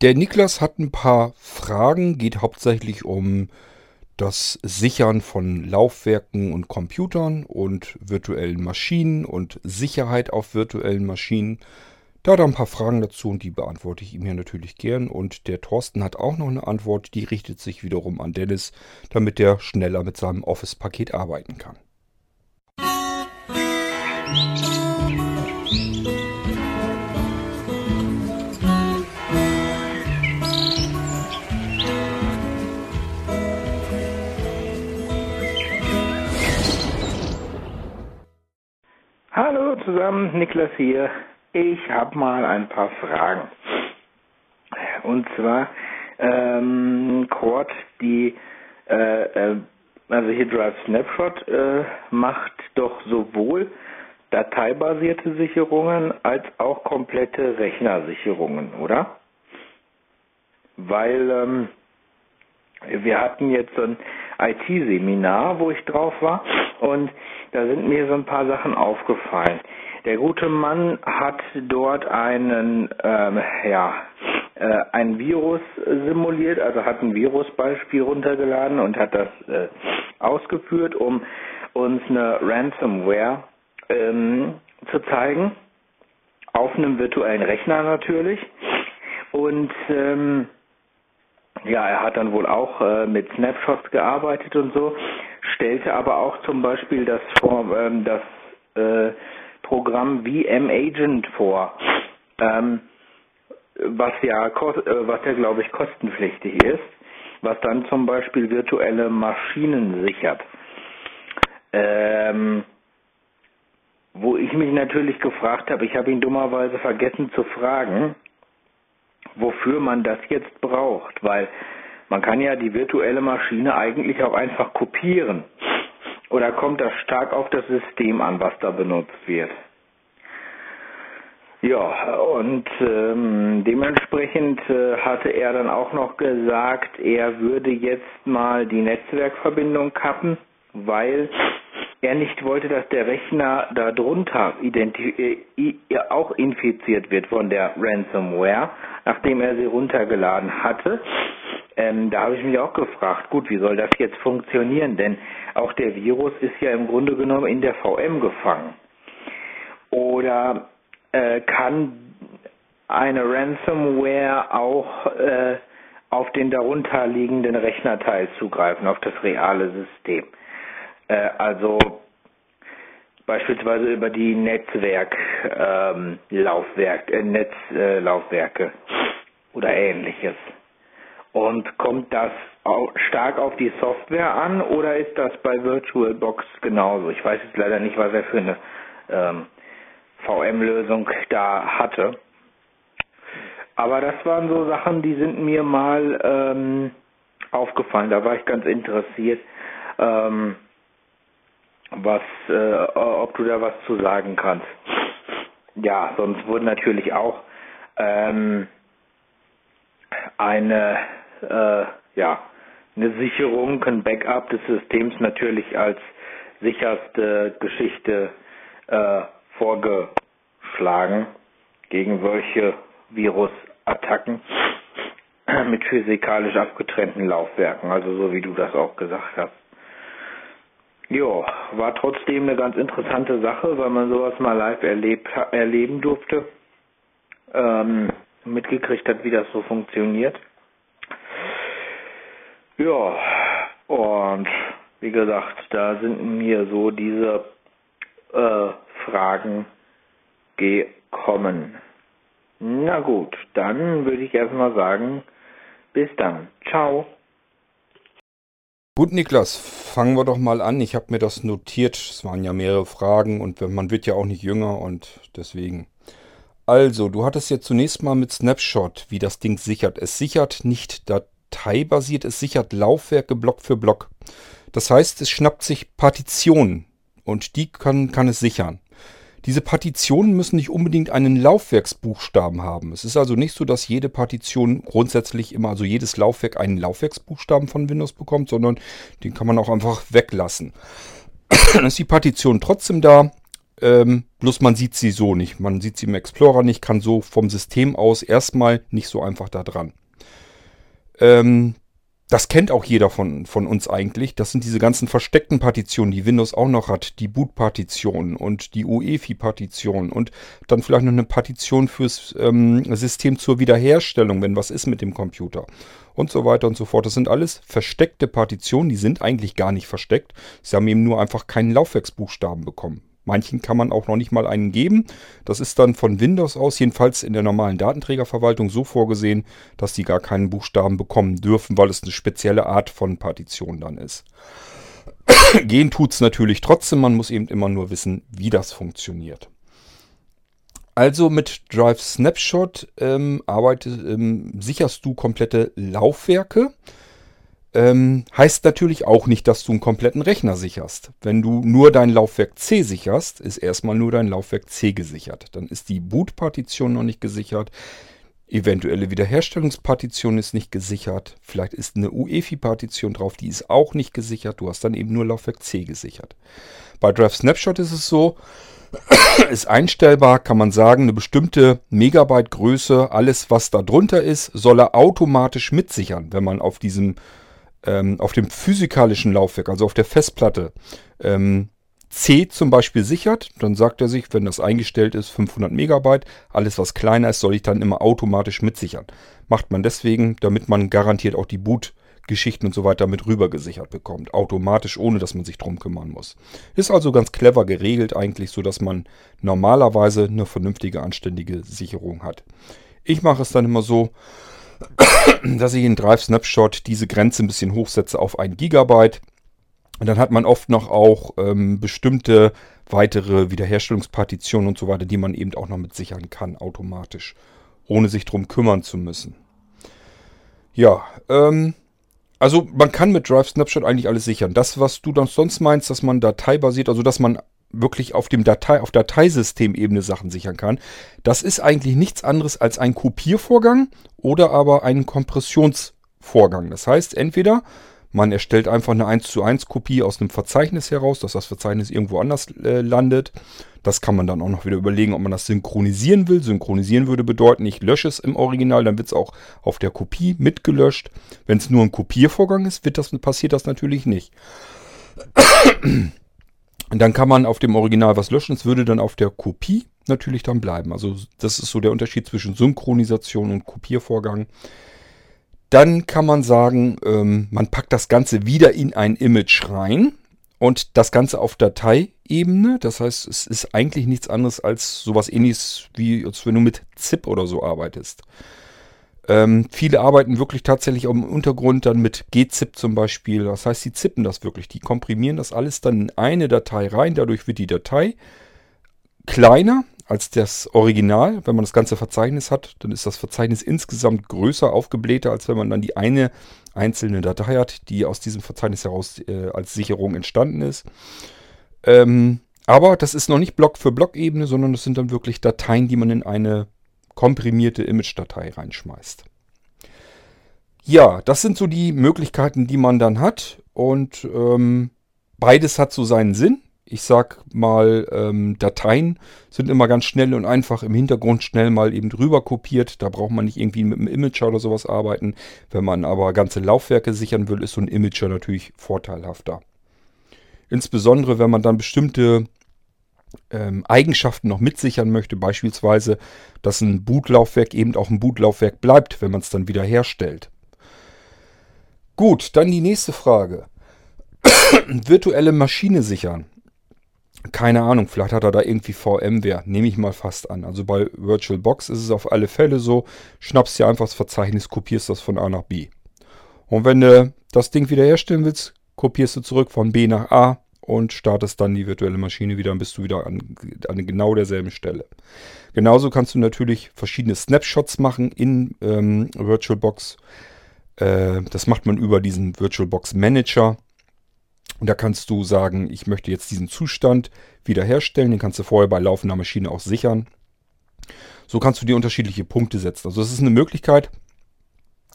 Der Niklas hat ein paar Fragen, geht hauptsächlich um das Sichern von Laufwerken und Computern und virtuellen Maschinen und Sicherheit auf virtuellen Maschinen. Da hat er ein paar Fragen dazu und die beantworte ich ihm hier natürlich gern. Und der Thorsten hat auch noch eine Antwort, die richtet sich wiederum an Dennis, damit der schneller mit seinem Office-Paket arbeiten kann. Hallo zusammen, Niklas hier. Ich habe mal ein paar Fragen. Und zwar, ähm, Cord, die, äh, äh, also hier Drive Snapshot äh, macht doch sowohl dateibasierte Sicherungen als auch komplette Rechnersicherungen, oder? Weil ähm, wir hatten jetzt so ein IT-Seminar, wo ich drauf war und da sind mir so ein paar Sachen aufgefallen. Der gute Mann hat dort einen, ähm, ja, äh, ein Virus simuliert, also hat ein Virusbeispiel runtergeladen und hat das äh, ausgeführt, um uns eine Ransomware ähm, zu zeigen, auf einem virtuellen Rechner natürlich. Und ähm, ja, er hat dann wohl auch äh, mit Snapshots gearbeitet und so, stellte aber auch zum Beispiel das, ähm, das äh, Programm VM Agent vor, ähm, was ja, äh, was ja glaube ich kostenpflichtig ist, was dann zum Beispiel virtuelle Maschinen sichert. Ähm, wo ich mich natürlich gefragt habe, ich habe ihn dummerweise vergessen zu fragen, wofür man das jetzt braucht, weil man kann ja die virtuelle Maschine eigentlich auch einfach kopieren. Oder kommt das stark auf das System an, was da benutzt wird? Ja, und ähm, dementsprechend äh, hatte er dann auch noch gesagt, er würde jetzt mal die Netzwerkverbindung kappen, weil er nicht wollte, dass der Rechner darunter äh, auch infiziert wird von der Ransomware, nachdem er sie runtergeladen hatte. Ähm, da habe ich mich auch gefragt, gut, wie soll das jetzt funktionieren? Denn auch der Virus ist ja im Grunde genommen in der VM gefangen. Oder äh, kann eine Ransomware auch äh, auf den darunterliegenden Rechnerteil zugreifen, auf das reale System? Äh, also beispielsweise über die Netzwerklaufwerk, ähm, äh, Netzlaufwerke oder ähnliches. Und kommt das stark auf die Software an oder ist das bei VirtualBox genauso? Ich weiß jetzt leider nicht, was er für eine ähm, VM-Lösung da hatte. Aber das waren so Sachen, die sind mir mal ähm, aufgefallen. Da war ich ganz interessiert. Ähm, was, äh, ob du da was zu sagen kannst. Ja, sonst wurde natürlich auch ähm, eine, äh, ja, eine Sicherung, ein Backup des Systems natürlich als sicherste Geschichte äh, vorgeschlagen gegen solche Virusattacken mit physikalisch abgetrennten Laufwerken, also so wie du das auch gesagt hast. Ja, war trotzdem eine ganz interessante Sache, weil man sowas mal live erlebt, erleben durfte, ähm, mitgekriegt hat, wie das so funktioniert. Ja, und wie gesagt, da sind mir so diese äh, Fragen gekommen. Na gut, dann würde ich erstmal sagen, bis dann. Ciao. Gut, Niklas, fangen wir doch mal an. Ich habe mir das notiert. Es waren ja mehrere Fragen und man wird ja auch nicht jünger und deswegen. Also, du hattest ja zunächst mal mit Snapshot, wie das Ding sichert. Es sichert nicht dateibasiert, es sichert Laufwerke Block für Block. Das heißt, es schnappt sich Partitionen und die kann, kann es sichern. Diese Partitionen müssen nicht unbedingt einen Laufwerksbuchstaben haben. Es ist also nicht so, dass jede Partition grundsätzlich immer, also jedes Laufwerk einen Laufwerksbuchstaben von Windows bekommt, sondern den kann man auch einfach weglassen. Dann ist die Partition trotzdem da. Ähm, bloß man sieht sie so nicht. Man sieht sie im Explorer nicht, kann so vom System aus erstmal nicht so einfach da dran. Ähm, das kennt auch jeder von, von uns eigentlich. Das sind diese ganzen versteckten Partitionen, die Windows auch noch hat. Die Boot-Partition und die UEFI-Partition und dann vielleicht noch eine Partition fürs ähm, System zur Wiederherstellung, wenn was ist mit dem Computer. Und so weiter und so fort. Das sind alles versteckte Partitionen, die sind eigentlich gar nicht versteckt. Sie haben eben nur einfach keinen Laufwerksbuchstaben bekommen. Manchen kann man auch noch nicht mal einen geben. Das ist dann von Windows aus, jedenfalls in der normalen Datenträgerverwaltung, so vorgesehen, dass die gar keinen Buchstaben bekommen dürfen, weil es eine spezielle Art von Partition dann ist. Gehen tut es natürlich trotzdem, man muss eben immer nur wissen, wie das funktioniert. Also mit Drive Snapshot ähm, arbeitest, ähm, sicherst du komplette Laufwerke. Ähm, heißt natürlich auch nicht, dass du einen kompletten Rechner sicherst. Wenn du nur dein Laufwerk C sicherst, ist erstmal nur dein Laufwerk C gesichert. Dann ist die Boot-Partition noch nicht gesichert. Eventuelle Wiederherstellungspartition ist nicht gesichert. Vielleicht ist eine UEFI-Partition drauf, die ist auch nicht gesichert. Du hast dann eben nur Laufwerk C gesichert. Bei Drive Snapshot ist es so, ist einstellbar, kann man sagen, eine bestimmte Megabyte Größe, alles was da drunter ist, soll er automatisch mitsichern, wenn man auf diesem ähm, auf dem physikalischen Laufwerk, also auf der Festplatte, ähm, C zum Beispiel sichert, dann sagt er sich, wenn das eingestellt ist, 500 Megabyte, alles was kleiner ist, soll ich dann immer automatisch mitsichern. Macht man deswegen, damit man garantiert auch die Boot-Geschichten und so weiter mit rüber gesichert bekommt. Automatisch, ohne dass man sich drum kümmern muss. Ist also ganz clever geregelt eigentlich, so dass man normalerweise eine vernünftige, anständige Sicherung hat. Ich mache es dann immer so, dass ich in Drive Snapshot diese Grenze ein bisschen hochsetze auf 1 Gigabyte. Und dann hat man oft noch auch ähm, bestimmte weitere Wiederherstellungspartitionen und so weiter, die man eben auch noch mit sichern kann, automatisch, ohne sich drum kümmern zu müssen. Ja, ähm, also man kann mit Drive Snapshot eigentlich alles sichern. Das, was du dann sonst meinst, dass man dateibasiert, also dass man wirklich auf dem Datei, auf Dateisystemebene Sachen sichern kann. Das ist eigentlich nichts anderes als ein Kopiervorgang oder aber ein Kompressionsvorgang. Das heißt, entweder man erstellt einfach eine 1 zu 1 Kopie aus einem Verzeichnis heraus, dass das Verzeichnis irgendwo anders äh, landet. Das kann man dann auch noch wieder überlegen, ob man das synchronisieren will. Synchronisieren würde bedeuten, ich lösche es im Original, dann wird es auch auf der Kopie mitgelöscht. Wenn es nur ein Kopiervorgang ist, wird das, passiert das natürlich nicht. Und dann kann man auf dem Original was löschen. Es würde dann auf der Kopie natürlich dann bleiben. Also das ist so der Unterschied zwischen Synchronisation und Kopiervorgang. Dann kann man sagen, ähm, man packt das Ganze wieder in ein Image rein und das Ganze auf Dateiebene. Das heißt, es ist eigentlich nichts anderes als sowas ähnliches wie als wenn du mit ZIP oder so arbeitest. Ähm, viele arbeiten wirklich tatsächlich im Untergrund dann mit gzip zum Beispiel. Das heißt, sie zippen das wirklich. Die komprimieren das alles dann in eine Datei rein. Dadurch wird die Datei kleiner als das Original. Wenn man das ganze Verzeichnis hat, dann ist das Verzeichnis insgesamt größer, aufgeblähter, als wenn man dann die eine einzelne Datei hat, die aus diesem Verzeichnis heraus äh, als Sicherung entstanden ist. Ähm, aber das ist noch nicht Block für Block-Ebene, sondern das sind dann wirklich Dateien, die man in eine komprimierte Image-Datei reinschmeißt. Ja, das sind so die Möglichkeiten, die man dann hat. Und ähm, beides hat so seinen Sinn. Ich sag mal, ähm, Dateien sind immer ganz schnell und einfach im Hintergrund schnell mal eben drüber kopiert. Da braucht man nicht irgendwie mit einem Imager oder sowas arbeiten. Wenn man aber ganze Laufwerke sichern will, ist so ein Imager natürlich vorteilhafter. Insbesondere, wenn man dann bestimmte ähm, Eigenschaften noch mitsichern möchte, beispielsweise, dass ein Bootlaufwerk eben auch ein Bootlaufwerk bleibt, wenn man es dann wieder herstellt. Gut, dann die nächste Frage. Virtuelle Maschine sichern. Keine Ahnung, vielleicht hat er da irgendwie VMware, nehme ich mal fast an. Also bei VirtualBox ist es auf alle Fälle so, schnappst dir einfach das Verzeichnis, kopierst das von A nach B. Und wenn du das Ding wiederherstellen willst, kopierst du zurück von B nach A, und startest dann die virtuelle Maschine wieder, dann bist du wieder an, an genau derselben Stelle. Genauso kannst du natürlich verschiedene Snapshots machen in ähm, VirtualBox. Äh, das macht man über diesen VirtualBox Manager. Und da kannst du sagen, ich möchte jetzt diesen Zustand wiederherstellen. Den kannst du vorher bei laufender Maschine auch sichern. So kannst du dir unterschiedliche Punkte setzen. Also es ist eine Möglichkeit,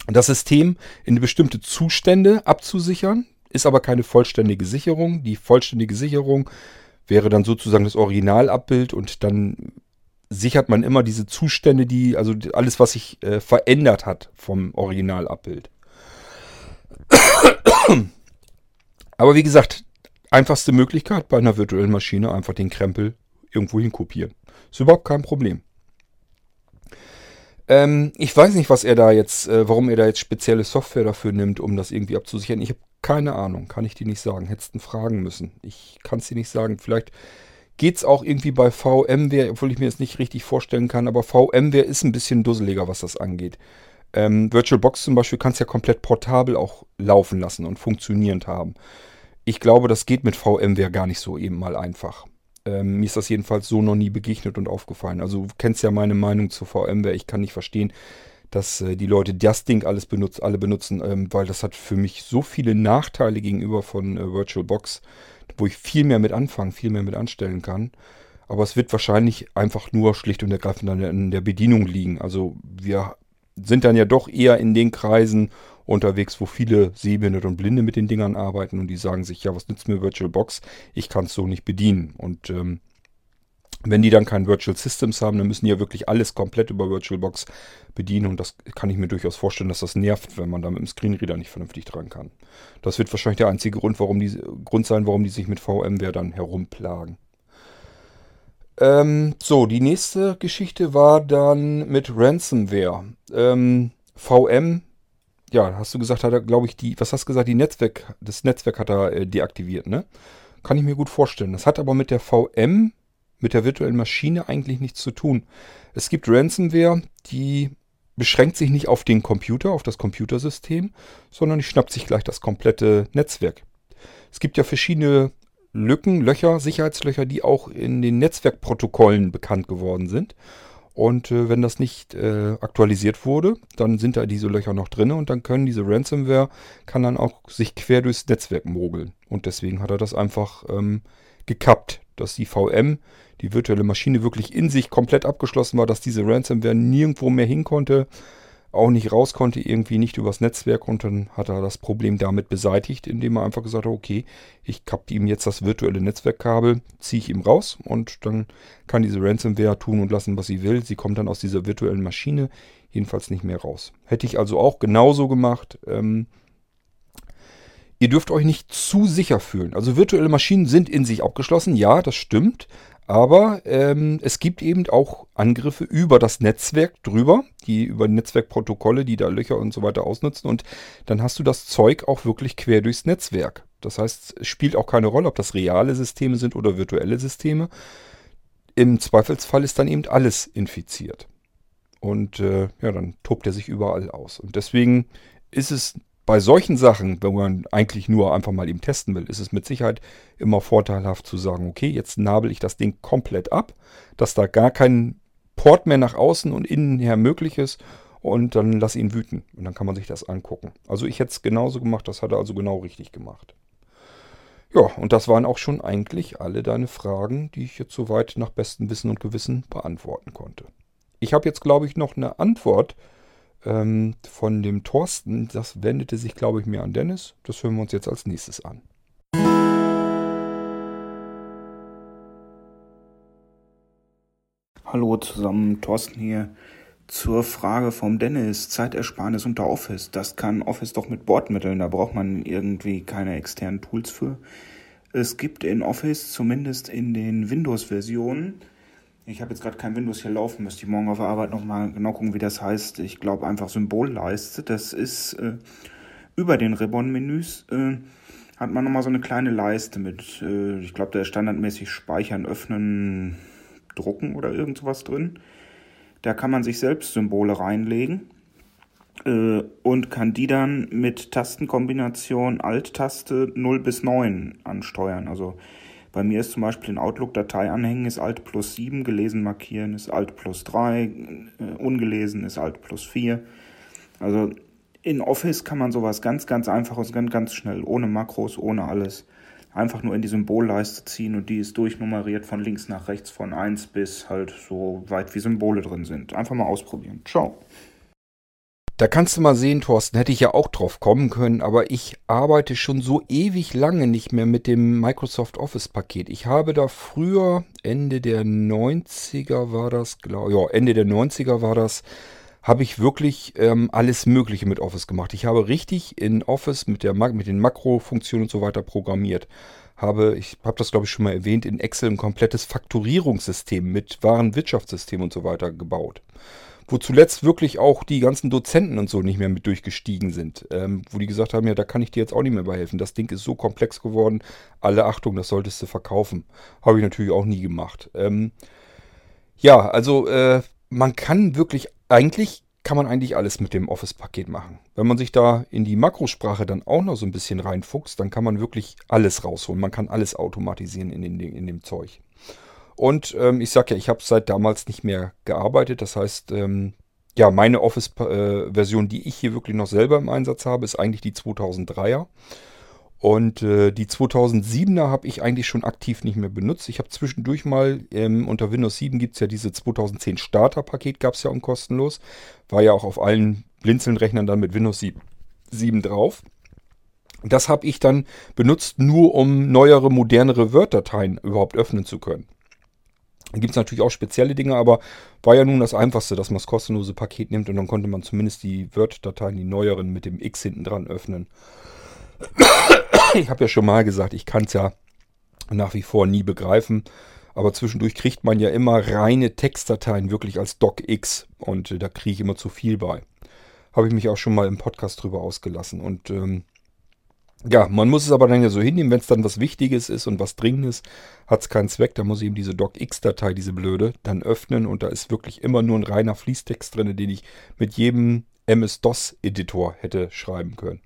das System in bestimmte Zustände abzusichern ist aber keine vollständige Sicherung. Die vollständige Sicherung wäre dann sozusagen das Originalabbild und dann sichert man immer diese Zustände, die, also alles, was sich äh, verändert hat vom Originalabbild. Aber wie gesagt, einfachste Möglichkeit bei einer virtuellen Maschine einfach den Krempel irgendwo hin kopieren. Ist überhaupt kein Problem. Ähm, ich weiß nicht, was er da jetzt, äh, warum er da jetzt spezielle Software dafür nimmt, um das irgendwie abzusichern. Ich habe keine Ahnung, kann ich dir nicht sagen. Hättest du fragen müssen. Ich kann es dir nicht sagen. Vielleicht geht es auch irgendwie bei VMware, obwohl ich mir das nicht richtig vorstellen kann, aber VMware ist ein bisschen dusseliger, was das angeht. Ähm, VirtualBox zum Beispiel kannst ja komplett portabel auch laufen lassen und funktionierend haben. Ich glaube, das geht mit VMware gar nicht so eben mal einfach. Ähm, mir ist das jedenfalls so noch nie begegnet und aufgefallen. Also du kennst ja meine Meinung zu VMware. Ich kann nicht verstehen, dass äh, die Leute das Ding alles benutzt, alle benutzen, ähm, weil das hat für mich so viele Nachteile gegenüber von äh, VirtualBox wo ich viel mehr mit anfangen, viel mehr mit anstellen kann. Aber es wird wahrscheinlich einfach nur schlicht und ergreifend an der, an der Bedienung liegen. Also wir sind dann ja doch eher in den Kreisen unterwegs, wo viele Sehbehinderte und Blinde mit den Dingern arbeiten und die sagen sich, ja, was nützt mir VirtualBox? Ich kann es so nicht bedienen. Und ähm, wenn die dann kein Virtual Systems haben, dann müssen die ja wirklich alles komplett über VirtualBox bedienen und das kann ich mir durchaus vorstellen, dass das nervt, wenn man da mit dem Screenreader nicht vernünftig dran kann. Das wird wahrscheinlich der einzige Grund, warum die, Grund sein, warum die sich mit VMware dann herumplagen. Ähm, so, die nächste Geschichte war dann mit Ransomware. Ähm, VM, ja, hast du gesagt, hat er, glaube ich, die, was hast du gesagt, die Netzwerk, das Netzwerk hat er äh, deaktiviert, ne? Kann ich mir gut vorstellen. Das hat aber mit der VM mit der virtuellen Maschine eigentlich nichts zu tun. Es gibt Ransomware, die beschränkt sich nicht auf den Computer, auf das Computersystem, sondern die schnappt sich gleich das komplette Netzwerk. Es gibt ja verschiedene Lücken, Löcher, Sicherheitslöcher, die auch in den Netzwerkprotokollen bekannt geworden sind. Und äh, wenn das nicht äh, aktualisiert wurde, dann sind da diese Löcher noch drin und dann können diese Ransomware, kann dann auch sich quer durchs Netzwerk mogeln. Und deswegen hat er das einfach ähm, gekappt, dass die VM die virtuelle Maschine wirklich in sich komplett abgeschlossen war, dass diese Ransomware nirgendwo mehr hin konnte, auch nicht raus konnte, irgendwie nicht übers Netzwerk und dann hat er das Problem damit beseitigt, indem er einfach gesagt hat, okay, ich kappe ihm jetzt das virtuelle Netzwerkkabel, ziehe ich ihm raus und dann kann diese Ransomware tun und lassen, was sie will. Sie kommt dann aus dieser virtuellen Maschine jedenfalls nicht mehr raus. Hätte ich also auch genauso gemacht. Ähm, ihr dürft euch nicht zu sicher fühlen. Also virtuelle Maschinen sind in sich abgeschlossen, ja, das stimmt. Aber ähm, es gibt eben auch Angriffe über das Netzwerk drüber, die über Netzwerkprotokolle, die da Löcher und so weiter ausnutzen. Und dann hast du das Zeug auch wirklich quer durchs Netzwerk. Das heißt, es spielt auch keine Rolle, ob das reale Systeme sind oder virtuelle Systeme. Im Zweifelsfall ist dann eben alles infiziert. Und äh, ja, dann tobt er sich überall aus. Und deswegen ist es bei solchen Sachen, wenn man eigentlich nur einfach mal eben testen will, ist es mit Sicherheit immer vorteilhaft zu sagen, okay, jetzt nabel ich das Ding komplett ab, dass da gar kein Port mehr nach außen und innen her möglich ist und dann lass ihn wüten und dann kann man sich das angucken. Also ich hätte es genauso gemacht, das hat er also genau richtig gemacht. Ja, und das waren auch schon eigentlich alle deine Fragen, die ich jetzt soweit nach bestem Wissen und Gewissen beantworten konnte. Ich habe jetzt, glaube ich, noch eine Antwort ähm, von dem Thorsten. Das wendete sich, glaube ich, mehr an Dennis. Das hören wir uns jetzt als nächstes an. Hallo zusammen, Thorsten hier. Zur Frage vom Dennis, Zeitersparnis unter Office. Das kann Office doch mit Bordmitteln, da braucht man irgendwie keine externen Tools für. Es gibt in Office, zumindest in den Windows-Versionen, ich habe jetzt gerade kein Windows hier laufen, müsste ich morgen auf der Arbeit nochmal genau gucken, wie das heißt. Ich glaube einfach Symbolleiste. Das ist äh, über den Ribbon-Menüs äh, hat man nochmal so eine kleine Leiste mit, äh, ich glaube, da ist standardmäßig Speichern, Öffnen, Drucken oder irgend sowas drin. Da kann man sich selbst Symbole reinlegen äh, und kann die dann mit Tastenkombination Alt-Taste 0 bis 9 ansteuern. Also bei mir ist zum Beispiel in Outlook Datei anhängen ist Alt plus 7, gelesen markieren ist Alt plus 3, äh, ungelesen ist Alt plus 4. Also in Office kann man sowas ganz, ganz einfaches, ganz, ganz schnell, ohne Makros, ohne alles, einfach nur in die Symbolleiste ziehen und die ist durchnummeriert von links nach rechts von 1 bis halt so weit wie Symbole drin sind. Einfach mal ausprobieren. Ciao. Da kannst du mal sehen, Thorsten, hätte ich ja auch drauf kommen können, aber ich arbeite schon so ewig lange nicht mehr mit dem Microsoft Office Paket. Ich habe da früher, Ende der 90er war das, glaube ja, Ende der 90er war das, habe ich wirklich ähm, alles Mögliche mit Office gemacht. Ich habe richtig in Office mit, der, mit den Makrofunktionen und so weiter programmiert. Habe, ich habe das glaube ich schon mal erwähnt, in Excel ein komplettes Fakturierungssystem mit Warenwirtschaftssystem und so weiter gebaut wo zuletzt wirklich auch die ganzen Dozenten und so nicht mehr mit durchgestiegen sind. Ähm, wo die gesagt haben, ja, da kann ich dir jetzt auch nicht mehr bei helfen. Das Ding ist so komplex geworden. Alle Achtung, das solltest du verkaufen. Habe ich natürlich auch nie gemacht. Ähm, ja, also äh, man kann wirklich, eigentlich kann man eigentlich alles mit dem Office-Paket machen. Wenn man sich da in die Makrosprache dann auch noch so ein bisschen reinfuchst, dann kann man wirklich alles rausholen. Man kann alles automatisieren in, den, in dem Zeug. Und ähm, ich sage ja, ich habe seit damals nicht mehr gearbeitet. Das heißt, ähm, ja, meine Office-Version, die ich hier wirklich noch selber im Einsatz habe, ist eigentlich die 2003er. Und äh, die 2007er habe ich eigentlich schon aktiv nicht mehr benutzt. Ich habe zwischendurch mal, ähm, unter Windows 7 gibt es ja diese 2010 Starter-Paket, gab es ja auch kostenlos. War ja auch auf allen Blinzeln-Rechnern dann mit Windows 7, 7 drauf. Das habe ich dann benutzt, nur um neuere, modernere Word-Dateien überhaupt öffnen zu können. Gibt es natürlich auch spezielle Dinge, aber war ja nun das Einfachste, dass man das kostenlose Paket nimmt und dann konnte man zumindest die Word-Dateien, die neueren, mit dem X hinten dran öffnen. Ich habe ja schon mal gesagt, ich kann es ja nach wie vor nie begreifen. Aber zwischendurch kriegt man ja immer reine Textdateien wirklich als DocX und äh, da kriege ich immer zu viel bei. Habe ich mich auch schon mal im Podcast drüber ausgelassen. Und ähm, ja, man muss es aber dann ja so hinnehmen, wenn es dann was Wichtiges ist und was Dringendes, hat es keinen Zweck. Da muss ich eben diese docx-Datei, diese blöde, dann öffnen und da ist wirklich immer nur ein reiner Fließtext drin, den ich mit jedem MS-DOS-Editor hätte schreiben können.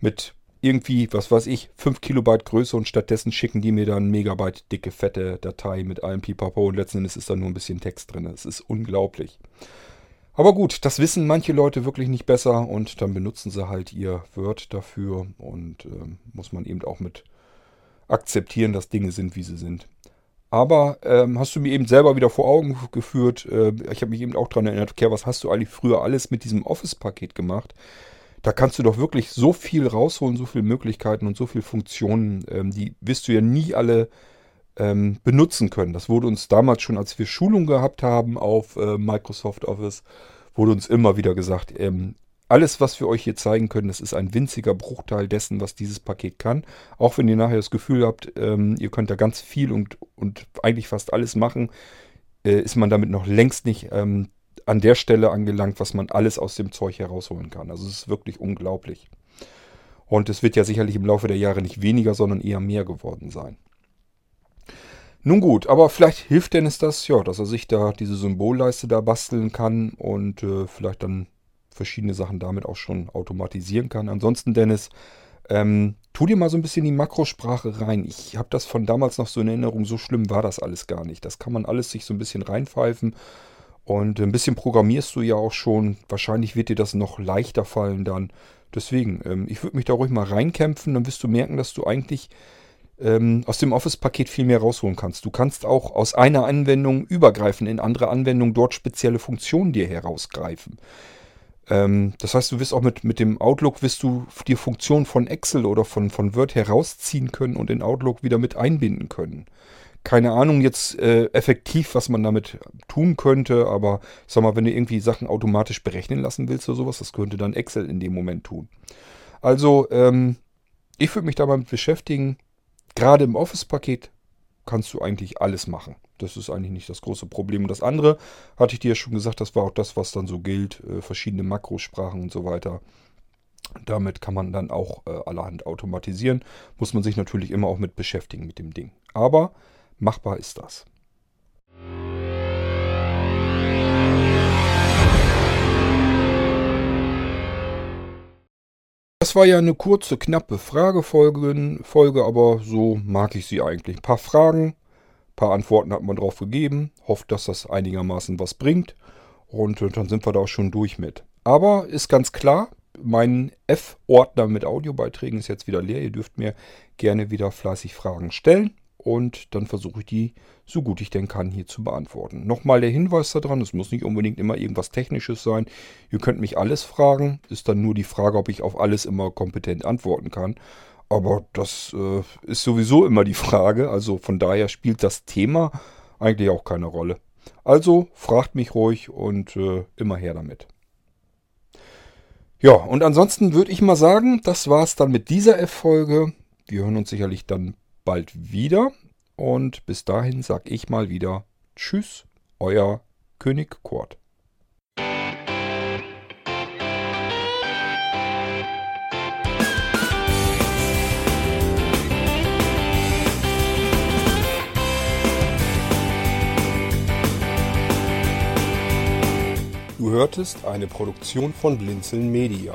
Mit irgendwie, was weiß ich, 5 Kilobyte Größe und stattdessen schicken die mir dann Megabyte dicke, fette Datei mit allem Pipapo und letzten Endes ist da nur ein bisschen Text drin. Es ist unglaublich. Aber gut, das wissen manche Leute wirklich nicht besser und dann benutzen sie halt ihr Word dafür und äh, muss man eben auch mit akzeptieren, dass Dinge sind, wie sie sind. Aber ähm, hast du mir eben selber wieder vor Augen geführt, äh, ich habe mich eben auch daran erinnert, okay, was hast du eigentlich früher alles mit diesem Office-Paket gemacht? Da kannst du doch wirklich so viel rausholen, so viele Möglichkeiten und so viele Funktionen, ähm, die wirst du ja nie alle ähm, benutzen können. Das wurde uns damals schon, als wir Schulung gehabt haben auf äh, Microsoft Office, wurde uns immer wieder gesagt, ähm, alles, was wir euch hier zeigen können, das ist ein winziger Bruchteil dessen, was dieses Paket kann. Auch wenn ihr nachher das Gefühl habt, ähm, ihr könnt da ganz viel und, und eigentlich fast alles machen, äh, ist man damit noch längst nicht ähm, an der Stelle angelangt, was man alles aus dem Zeug herausholen kann. Also es ist wirklich unglaublich. Und es wird ja sicherlich im Laufe der Jahre nicht weniger, sondern eher mehr geworden sein. Nun gut, aber vielleicht hilft Dennis das, ja, dass er sich da diese Symbolleiste da basteln kann und äh, vielleicht dann verschiedene Sachen damit auch schon automatisieren kann. Ansonsten, Dennis, ähm, tu dir mal so ein bisschen die Makrosprache rein. Ich habe das von damals noch so in Erinnerung, so schlimm war das alles gar nicht. Das kann man alles sich so ein bisschen reinpfeifen. Und ein bisschen programmierst du ja auch schon. Wahrscheinlich wird dir das noch leichter fallen dann. Deswegen, ähm, ich würde mich da ruhig mal reinkämpfen. Dann wirst du merken, dass du eigentlich ähm, aus dem Office-Paket viel mehr rausholen kannst. Du kannst auch aus einer Anwendung übergreifen in andere Anwendungen, dort spezielle Funktionen dir herausgreifen. Ähm, das heißt, du wirst auch mit, mit dem Outlook, wirst du dir Funktionen von Excel oder von, von Word herausziehen können und in Outlook wieder mit einbinden können. Keine Ahnung jetzt äh, effektiv, was man damit tun könnte, aber sag mal, wenn du irgendwie Sachen automatisch berechnen lassen willst oder sowas, das könnte dann Excel in dem Moment tun. Also, ähm, ich würde mich damit beschäftigen, Gerade im Office-Paket kannst du eigentlich alles machen. Das ist eigentlich nicht das große Problem. Und das andere, hatte ich dir ja schon gesagt, das war auch das, was dann so gilt, äh, verschiedene Makrosprachen und so weiter. Damit kann man dann auch äh, allerhand automatisieren. Muss man sich natürlich immer auch mit beschäftigen mit dem Ding. Aber machbar ist das. Das war ja eine kurze, knappe Fragefolge, Folge, aber so mag ich sie eigentlich. Ein paar Fragen, ein paar Antworten hat man drauf gegeben. Hofft, dass das einigermaßen was bringt. Und äh, dann sind wir da auch schon durch mit. Aber ist ganz klar, mein F-Ordner mit Audiobeiträgen ist jetzt wieder leer. Ihr dürft mir gerne wieder fleißig Fragen stellen. Und dann versuche ich die, so gut ich denn kann, hier zu beantworten. Nochmal der Hinweis daran, es muss nicht unbedingt immer irgendwas Technisches sein. Ihr könnt mich alles fragen, ist dann nur die Frage, ob ich auf alles immer kompetent antworten kann. Aber das äh, ist sowieso immer die Frage, also von daher spielt das Thema eigentlich auch keine Rolle. Also fragt mich ruhig und äh, immer her damit. Ja, und ansonsten würde ich mal sagen, das war es dann mit dieser F-Folge. Wir hören uns sicherlich dann bald wieder. Und bis dahin sag ich mal wieder Tschüss, euer König Kurt. Du hörtest eine Produktion von Blinzeln Media.